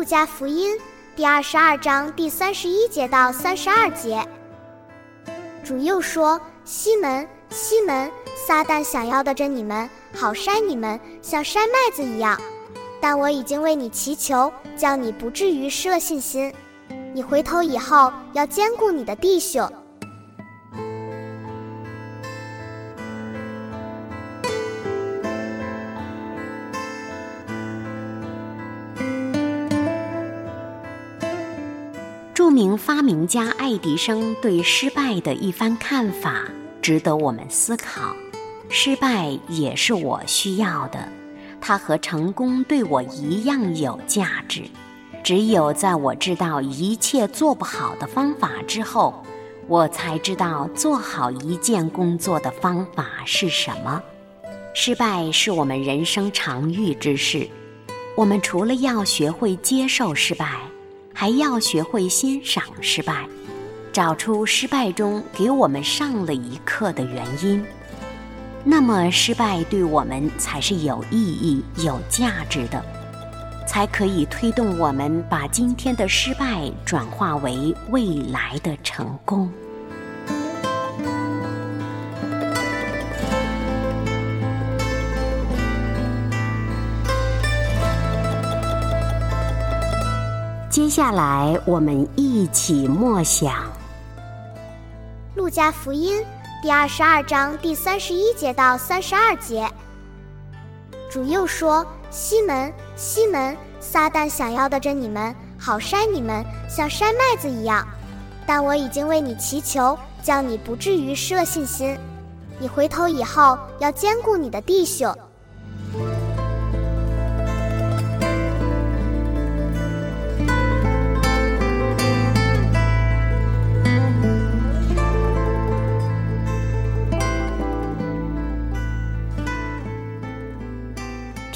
路加福音第二十二章第三十一节到三十二节，主又说：“西门，西门，撒旦想要的着你们，好筛你们，像筛麦子一样。但我已经为你祈求，叫你不至于失了信心。你回头以后，要兼顾你的弟兄。”著名发明家爱迪生对失败的一番看法，值得我们思考。失败也是我需要的，它和成功对我一样有价值。只有在我知道一切做不好的方法之后，我才知道做好一件工作的方法是什么。失败是我们人生常遇之事，我们除了要学会接受失败。还要学会欣赏失败，找出失败中给我们上了一课的原因，那么失败对我们才是有意义、有价值的，才可以推动我们把今天的失败转化为未来的成功。接下来，我们一起默想《路加福音》第二十二章第三十一节到三十二节。主又说：“西门，西门，撒旦想要的着你们，好筛你们，像筛麦子一样。但我已经为你祈求，叫你不至于失了信心。你回头以后，要兼顾你的弟兄。”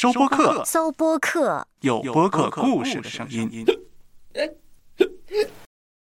收播客，搜播客，有播客故事的声音。